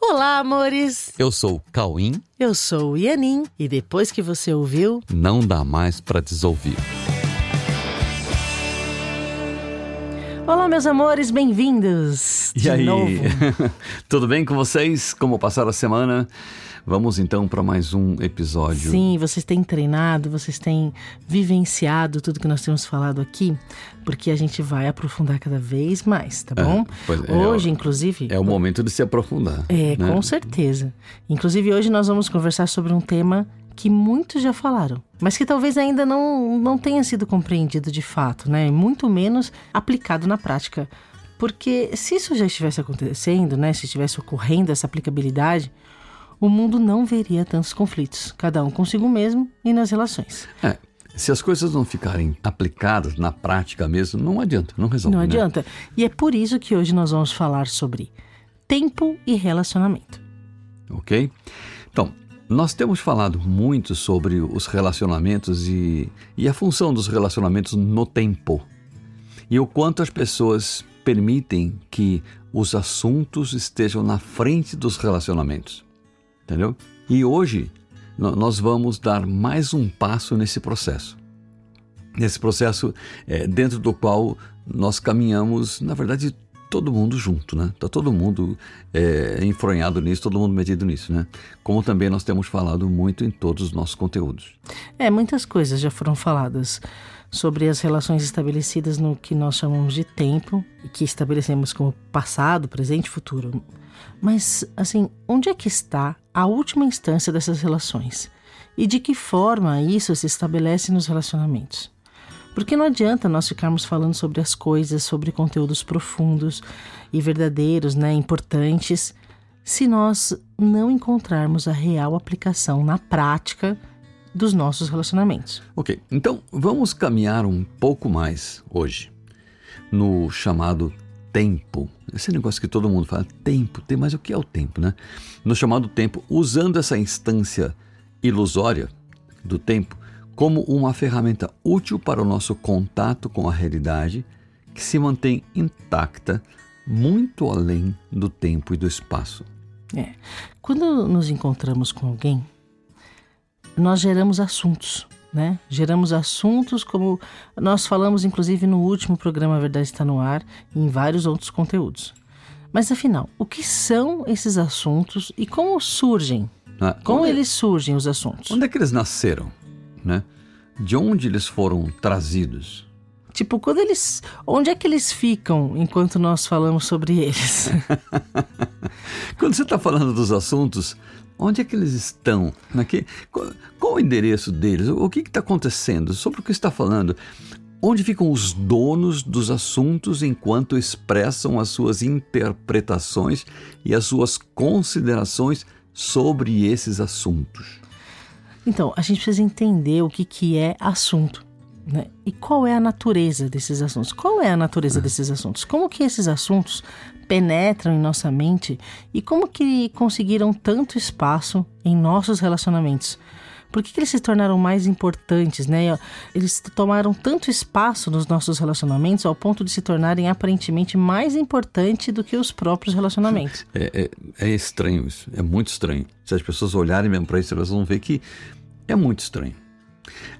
Olá, amores! Eu sou o Cauim. Eu sou o Ianin e depois que você ouviu, não dá mais para desouvir. Olá, meus amores, bem-vindos! E aí? Tudo bem com vocês? Como passaram a semana? Vamos então para mais um episódio. Sim, vocês têm treinado, vocês têm vivenciado tudo que nós temos falado aqui, porque a gente vai aprofundar cada vez mais, tá bom? É, é, hoje, inclusive. É o momento de se aprofundar. É, né? com certeza. Inclusive, hoje nós vamos conversar sobre um tema que muitos já falaram, mas que talvez ainda não, não tenha sido compreendido de fato, né? Muito menos aplicado na prática. Porque se isso já estivesse acontecendo, né? Se estivesse ocorrendo essa aplicabilidade, o mundo não veria tantos conflitos, cada um consigo mesmo e nas relações. É, se as coisas não ficarem aplicadas na prática mesmo, não adianta, não resolve. Não né? adianta. E é por isso que hoje nós vamos falar sobre tempo e relacionamento. Ok? Então, nós temos falado muito sobre os relacionamentos e, e a função dos relacionamentos no tempo. E o quanto as pessoas permitem que os assuntos estejam na frente dos relacionamentos entendeu? E hoje nós vamos dar mais um passo nesse processo. Nesse processo é, dentro do qual nós caminhamos, na verdade, todo mundo junto, né? Tá todo mundo é, enfronhado nisso, todo mundo metido nisso, né? Como também nós temos falado muito em todos os nossos conteúdos. É, muitas coisas já foram faladas sobre as relações estabelecidas no que nós chamamos de tempo e que estabelecemos como passado, presente futuro. Mas, assim, onde é que está a última instância dessas relações? E de que forma isso se estabelece nos relacionamentos? Porque não adianta nós ficarmos falando sobre as coisas, sobre conteúdos profundos e verdadeiros, né, importantes, se nós não encontrarmos a real aplicação na prática dos nossos relacionamentos. Ok, então vamos caminhar um pouco mais hoje no chamado tempo. Esse negócio que todo mundo fala, tempo, tem, mas o que é o tempo, né? No chamado tempo, usando essa instância ilusória do tempo como uma ferramenta útil para o nosso contato com a realidade que se mantém intacta muito além do tempo e do espaço. É. Quando nos encontramos com alguém, nós geramos assuntos né? Geramos assuntos como nós falamos, inclusive, no último programa A Verdade Está no Ar e em vários outros conteúdos. Mas afinal, o que são esses assuntos e como surgem? Ah, como é, eles surgem, os assuntos? Onde é que eles nasceram? Né? De onde eles foram trazidos? Tipo, quando eles. Onde é que eles ficam enquanto nós falamos sobre eles? quando você está falando dos assuntos, Onde é que eles estão? Aqui, qual, qual o endereço deles? O que está acontecendo? Sobre o que está falando? Onde ficam os donos dos assuntos enquanto expressam as suas interpretações e as suas considerações sobre esses assuntos? Então, a gente precisa entender o que, que é assunto. Né? E qual é a natureza desses assuntos? Qual é a natureza desses assuntos? Como que esses assuntos penetram em nossa mente e como que conseguiram tanto espaço em nossos relacionamentos? Por que, que eles se tornaram mais importantes, né? Eles tomaram tanto espaço nos nossos relacionamentos ao ponto de se tornarem aparentemente mais importantes do que os próprios relacionamentos. É, é, é estranho isso, é muito estranho. Se as pessoas olharem mesmo para isso, elas vão ver que é muito estranho.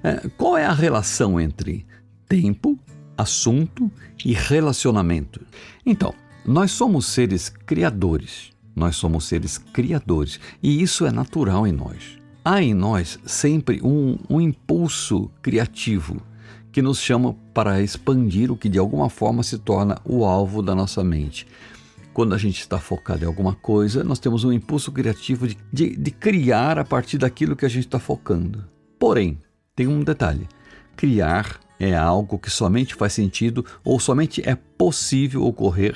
É, qual é a relação entre tempo, assunto e relacionamento? Então, nós somos seres criadores. Nós somos seres criadores e isso é natural em nós. Há em nós sempre um, um impulso criativo que nos chama para expandir o que de alguma forma se torna o alvo da nossa mente quando a gente está focado em alguma coisa, nós temos um impulso criativo de, de, de criar a partir daquilo que a gente está focando. Porém, tem um detalhe: criar é algo que somente faz sentido ou somente é possível ocorrer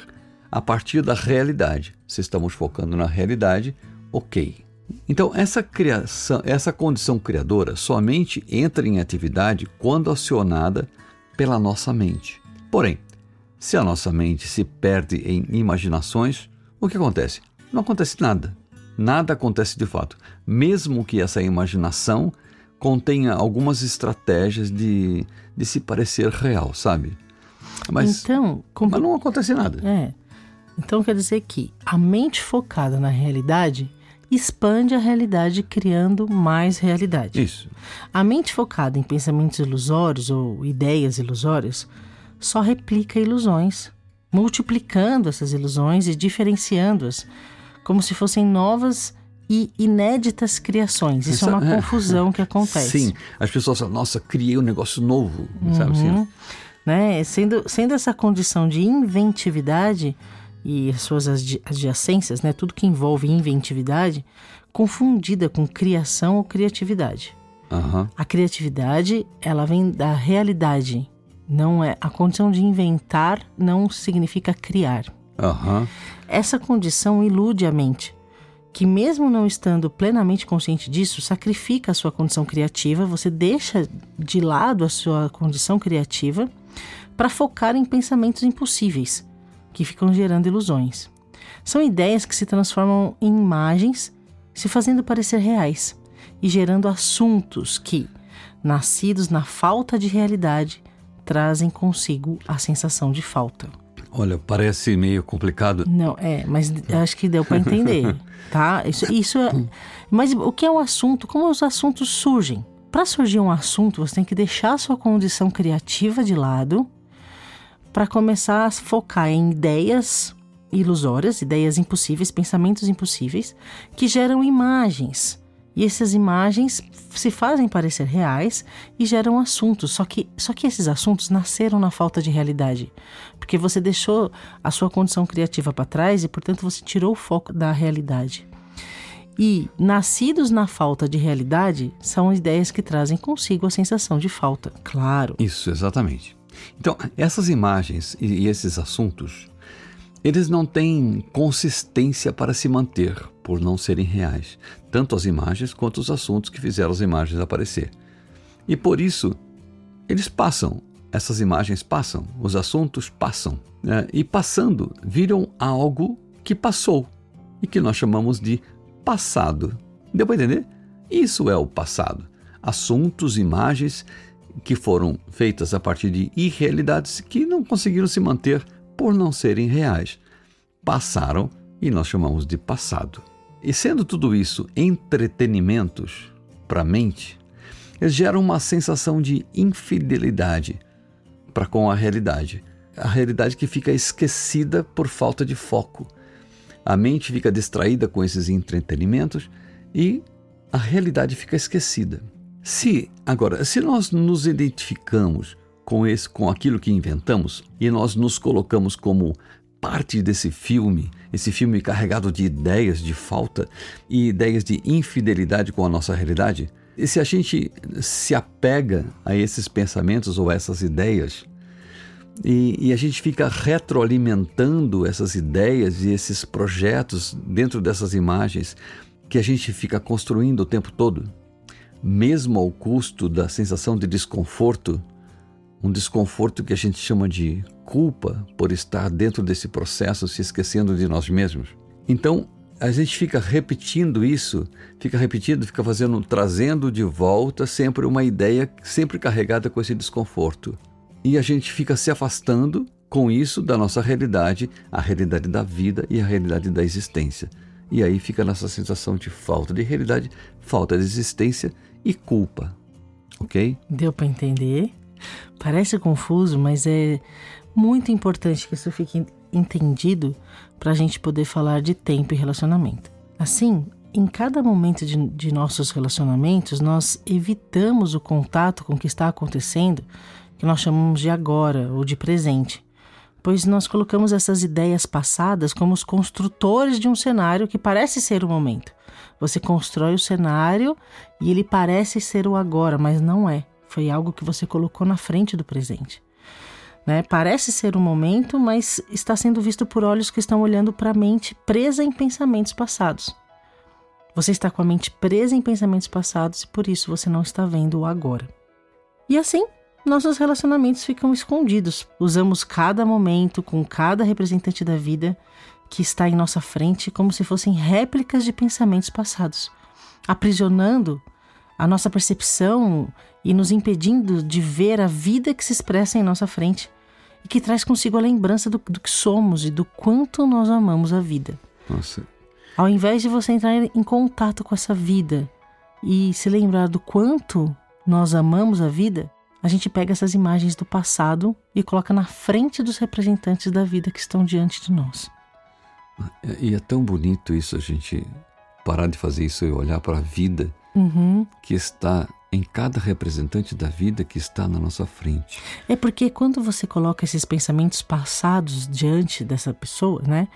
a partir da realidade. Se estamos focando na realidade, ok. Então, essa criação, essa condição criadora somente entra em atividade quando acionada pela nossa mente. Porém, se a nossa mente se perde em imaginações, o que acontece? Não acontece nada. Nada acontece de fato, mesmo que essa imaginação contenha algumas estratégias de, de se parecer real, sabe? Mas, então, mas não acontece nada. É. Então quer dizer que a mente focada na realidade expande a realidade criando mais realidade. Isso. A mente focada em pensamentos ilusórios ou ideias ilusórias só replica ilusões, multiplicando essas ilusões e diferenciando-as como se fossem novas e inéditas criações. Isso, Isso é uma é, confusão que acontece. Sim, as pessoas falam, nossa, criei um negócio novo, uhum. sabe assim? Né? Sendo, sendo essa condição de inventividade e suas adjacências, né? tudo que envolve inventividade, confundida com criação ou criatividade. Uhum. A criatividade, ela vem da realidade, não é a condição de inventar não significa criar. Uhum. Essa condição ilude a mente, que mesmo não estando plenamente consciente disso, sacrifica a sua condição criativa, você deixa de lado a sua condição criativa para focar em pensamentos impossíveis, que ficam gerando ilusões. São ideias que se transformam em imagens, se fazendo parecer reais e gerando assuntos que, nascidos na falta de realidade, trazem consigo a sensação de falta. Olha, parece meio complicado. Não, é, mas acho que deu para entender, tá? Isso, isso é, mas o que é o assunto? Como os assuntos surgem? Para surgir um assunto, você tem que deixar a sua condição criativa de lado para começar a focar em ideias ilusórias, ideias impossíveis, pensamentos impossíveis, que geram imagens e essas imagens se fazem parecer reais e geram assuntos. Só que, só que esses assuntos nasceram na falta de realidade. Porque você deixou a sua condição criativa para trás e, portanto, você tirou o foco da realidade. E nascidos na falta de realidade são ideias que trazem consigo a sensação de falta, claro. Isso, exatamente. Então, essas imagens e esses assuntos, eles não têm consistência para se manter por não serem reais, tanto as imagens quanto os assuntos que fizeram as imagens aparecer. E por isso, eles passam, essas imagens passam, os assuntos passam, né? e passando, viram algo que passou e que nós chamamos de passado. Deu para entender? Isso é o passado. Assuntos, imagens que foram feitas a partir de irrealidades que não conseguiram se manter por não serem reais. Passaram e nós chamamos de passado. E sendo tudo isso entretenimentos para a mente, eles geram uma sensação de infidelidade para com a realidade. A realidade que fica esquecida por falta de foco. A mente fica distraída com esses entretenimentos e a realidade fica esquecida. Se agora, se nós nos identificamos com esse com aquilo que inventamos e nós nos colocamos como parte desse filme, esse filme carregado de ideias de falta e ideias de infidelidade com a nossa realidade, e se a gente se apega a esses pensamentos ou essas ideias, e, e, a gente fica retroalimentando essas ideias e esses projetos dentro dessas imagens que a gente fica construindo o tempo todo, mesmo ao custo da sensação de desconforto, um desconforto que a gente chama de culpa por estar dentro desse processo se esquecendo de nós mesmos. Então, a gente fica repetindo isso, fica repetindo, fica fazendo, trazendo de volta sempre uma ideia sempre carregada com esse desconforto. E a gente fica se afastando com isso da nossa realidade, a realidade da vida e a realidade da existência. E aí fica a nossa sensação de falta de realidade, falta de existência e culpa. Ok? Deu para entender? Parece confuso, mas é muito importante que isso fique entendido para a gente poder falar de tempo e relacionamento. Assim, em cada momento de, de, nossos relacionamentos, nós evitamos o contato com o que está acontecendo, que nós chamamos de agora ou de presente, pois nós colocamos essas ideias passadas como os construtores de um cenário que parece ser o momento. Você constrói o cenário e ele parece ser o agora, mas não é. Foi algo que você colocou na frente do presente. Né? Parece ser um momento, mas está sendo visto por olhos que estão olhando para a mente presa em pensamentos passados. Você está com a mente presa em pensamentos passados e por isso você não está vendo o agora. E assim, nossos relacionamentos ficam escondidos. Usamos cada momento com cada representante da vida que está em nossa frente como se fossem réplicas de pensamentos passados, aprisionando a nossa percepção e nos impedindo de ver a vida que se expressa em nossa frente e que traz consigo a lembrança do, do que somos e do quanto nós amamos a vida. Nossa. Ao invés de você entrar em contato com essa vida e se lembrar do quanto nós amamos a vida, a gente pega essas imagens do passado e coloca na frente dos representantes da vida que estão diante de nós. E é tão bonito isso, a gente parar de fazer isso e olhar para a vida uhum. que está em cada representante da vida que está na nossa frente. É porque quando você coloca esses pensamentos passados diante dessa pessoa, né?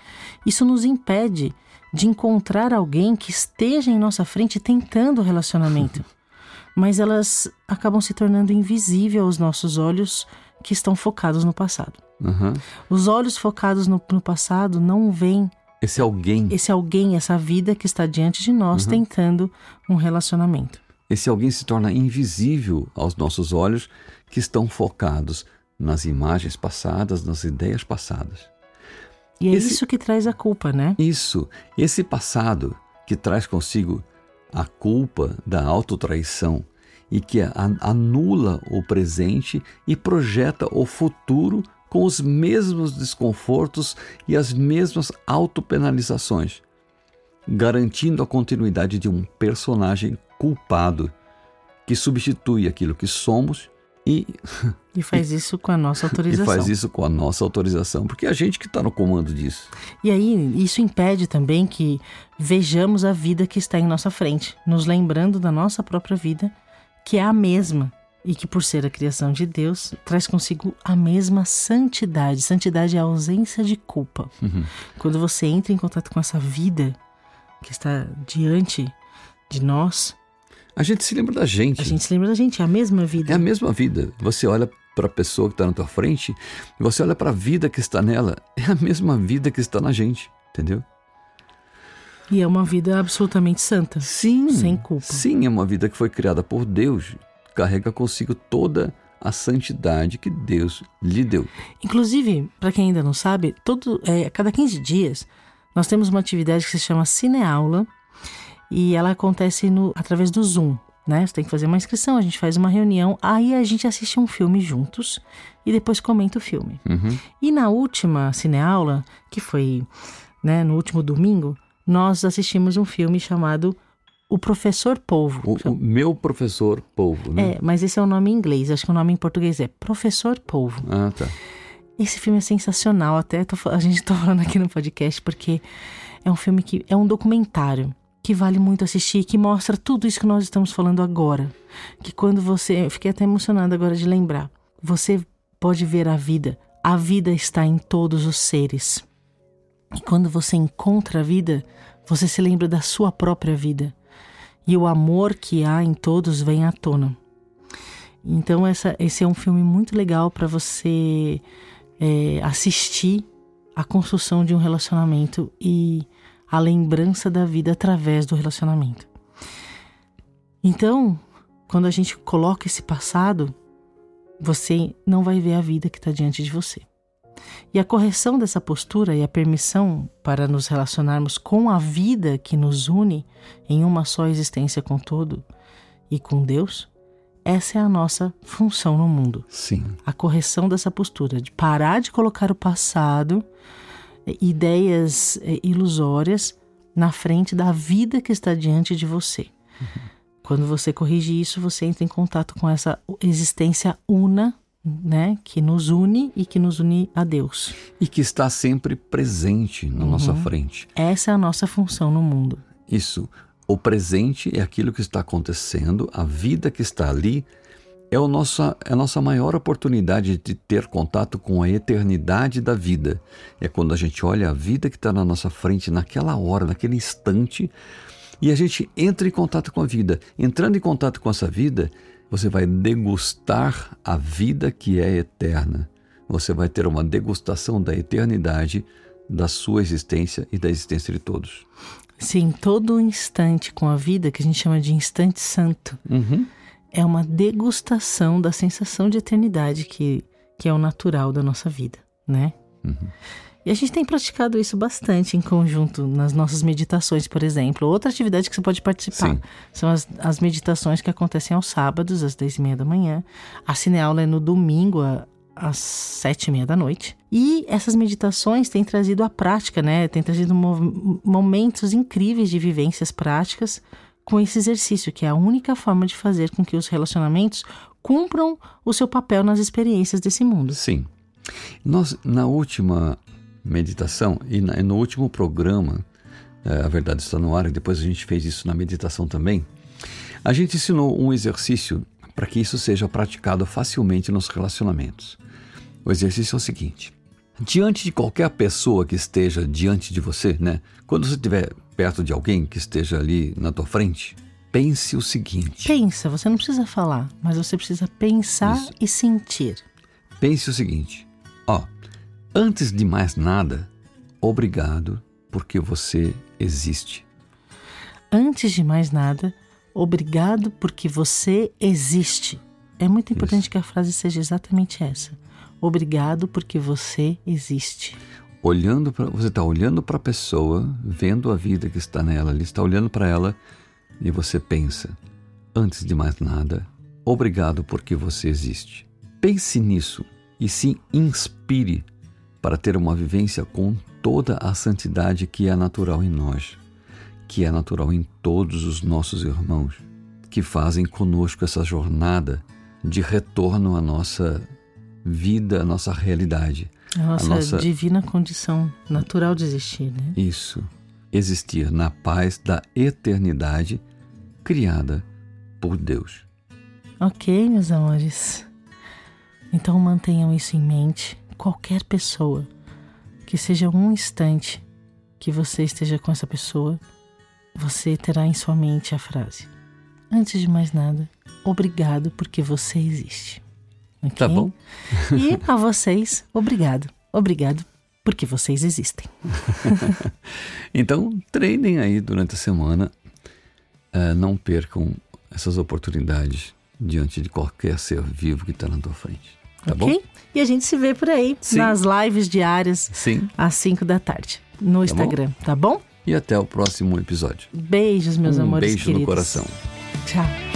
Isso nos impede de encontrar alguém que esteja em nossa frente tentando o relacionamento. Mas elas acabam se tornando invisíveis aos nossos olhos que estão focados no passado. Uhum. Os olhos focados no, no passado não veem esse alguém. Esse alguém, essa vida que está diante de nós uhum. tentando um relacionamento. Esse alguém se torna invisível aos nossos olhos que estão focados nas imagens passadas, nas ideias passadas. E é esse, isso que traz a culpa, né? Isso. Esse passado que traz consigo a culpa da autotraição e que anula o presente e projeta o futuro com os mesmos desconfortos e as mesmas autopenalizações, garantindo a continuidade de um personagem culpado que substitui aquilo que somos e. E faz isso com a nossa autorização. E faz isso com a nossa autorização, porque é a gente que está no comando disso. E aí, isso impede também que vejamos a vida que está em nossa frente, nos lembrando da nossa própria vida, que é a mesma e que, por ser a criação de Deus, traz consigo a mesma santidade. Santidade é a ausência de culpa. Uhum. Quando você entra em contato com essa vida que está diante de nós. A gente se lembra da gente. A gente se lembra da gente, é a mesma vida. É a mesma vida. Você olha para a pessoa que está na tua frente, você olha para a vida que está nela, é a mesma vida que está na gente, entendeu? E é uma vida absolutamente santa. Sim. Sem culpa. Sim, é uma vida que foi criada por Deus carrega consigo toda a santidade que Deus lhe deu. Inclusive, para quem ainda não sabe, todo, é, a cada 15 dias nós temos uma atividade que se chama Cineaula e ela acontece no, através do Zoom. Né? Você tem que fazer uma inscrição, a gente faz uma reunião, aí a gente assiste um filme juntos e depois comenta o filme. Uhum. E na última cineaula, que foi né, no último domingo, nós assistimos um filme chamado o professor Polvo. O, o, meu professor Polvo, né? É, mas esse é o nome em inglês. Acho que o nome em português é Professor Polvo. Ah, tá. Esse filme é sensacional. Até tô, a gente tá falando aqui no podcast porque é um filme que é um documentário que vale muito assistir, que mostra tudo isso que nós estamos falando agora. Que quando você, eu fiquei até emocionada agora de lembrar. Você pode ver a vida. A vida está em todos os seres. E quando você encontra a vida, você se lembra da sua própria vida e o amor que há em todos vem à tona. Então essa, esse é um filme muito legal para você é, assistir a construção de um relacionamento e a lembrança da vida através do relacionamento. Então, quando a gente coloca esse passado, você não vai ver a vida que está diante de você. E a correção dessa postura e a permissão para nos relacionarmos com a vida que nos une em uma só existência com todo e com Deus, essa é a nossa função no mundo. Sim. A correção dessa postura, de parar de colocar o passado, ideias eh, ilusórias, na frente da vida que está diante de você. Uhum. Quando você corrige isso, você entra em contato com essa existência una né, que nos une e que nos une a Deus. E que está sempre presente na uhum. nossa frente. Essa é a nossa função no mundo. Isso. O presente é aquilo que está acontecendo, a vida que está ali é, o nossa, é a nossa maior oportunidade de ter contato com a eternidade da vida. É quando a gente olha a vida que está na nossa frente naquela hora, naquele instante, e a gente entra em contato com a vida. Entrando em contato com essa vida, você vai degustar a vida que é eterna. Você vai ter uma degustação da eternidade, da sua existência e da existência de todos. Sim, todo instante com a vida, que a gente chama de instante santo, uhum. é uma degustação da sensação de eternidade que, que é o natural da nossa vida, né? Uhum. E a gente tem praticado isso bastante em conjunto nas nossas meditações, por exemplo. Outra atividade que você pode participar Sim. são as, as meditações que acontecem aos sábados, às 10 e meia da manhã. A cineaula é no domingo, às sete e meia da noite. E essas meditações têm trazido a prática, né? Têm trazido momentos incríveis de vivências práticas com esse exercício, que é a única forma de fazer com que os relacionamentos cumpram o seu papel nas experiências desse mundo. Sim. Nós, na última meditação e no último programa, é, A Verdade Está no Ar, e depois a gente fez isso na meditação também, a gente ensinou um exercício para que isso seja praticado facilmente nos relacionamentos. O exercício é o seguinte: diante de qualquer pessoa que esteja diante de você, né? Quando você estiver perto de alguém que esteja ali na tua frente, pense o seguinte. Pensa, você não precisa falar, mas você precisa pensar Isso. e sentir. Pense o seguinte: ó, antes de mais nada, obrigado porque você existe. Antes de mais nada, obrigado porque você existe. É muito importante Isso. que a frase seja exatamente essa. Obrigado porque você existe. Olhando para você está olhando para a pessoa, vendo a vida que está nela, ele está olhando para ela e você pensa: antes de mais nada, obrigado porque você existe. Pense nisso e se inspire para ter uma vivência com toda a santidade que é natural em nós que é natural em todos os nossos irmãos, que fazem conosco essa jornada de retorno à nossa vida, à nossa realidade. A nossa, a nossa divina condição natural de existir, né? Isso. Existir na paz da eternidade criada por Deus. Ok, meus amores. Então mantenham isso em mente. Qualquer pessoa, que seja um instante que você esteja com essa pessoa, você terá em sua mente a frase: Antes de mais nada, obrigado porque você existe. Okay? Tá bom. e a vocês, obrigado. Obrigado porque vocês existem. então, treinem aí durante a semana. Uh, não percam essas oportunidades diante de qualquer ser vivo que está na tua frente. Tá ok? Bom? E a gente se vê por aí Sim. nas lives diárias Sim. às 5 da tarde no tá Instagram, bom? tá bom? e até o próximo episódio. Beijos, meus um amores beijo queridos. no coração. Tchau.